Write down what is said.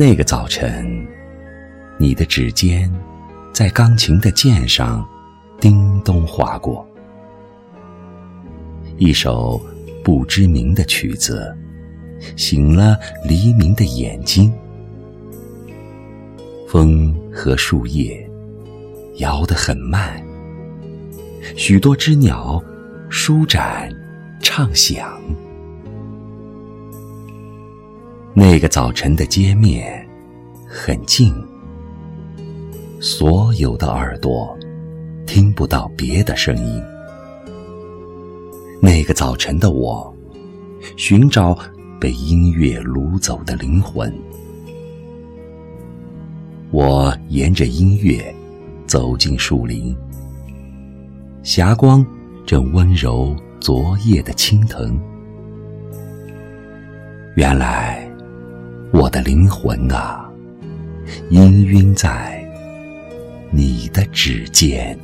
那个早晨，你的指尖在钢琴的键上叮咚划过，一首不知名的曲子，醒了黎明的眼睛。风和树叶摇得很慢，许多只鸟舒展畅想。那个早晨的街面很静，所有的耳朵听不到别的声音。那个早晨的我，寻找被音乐掳走的灵魂。我沿着音乐走进树林，霞光正温柔昨夜的青藤。原来。我的灵魂啊，氤氲在你的指尖。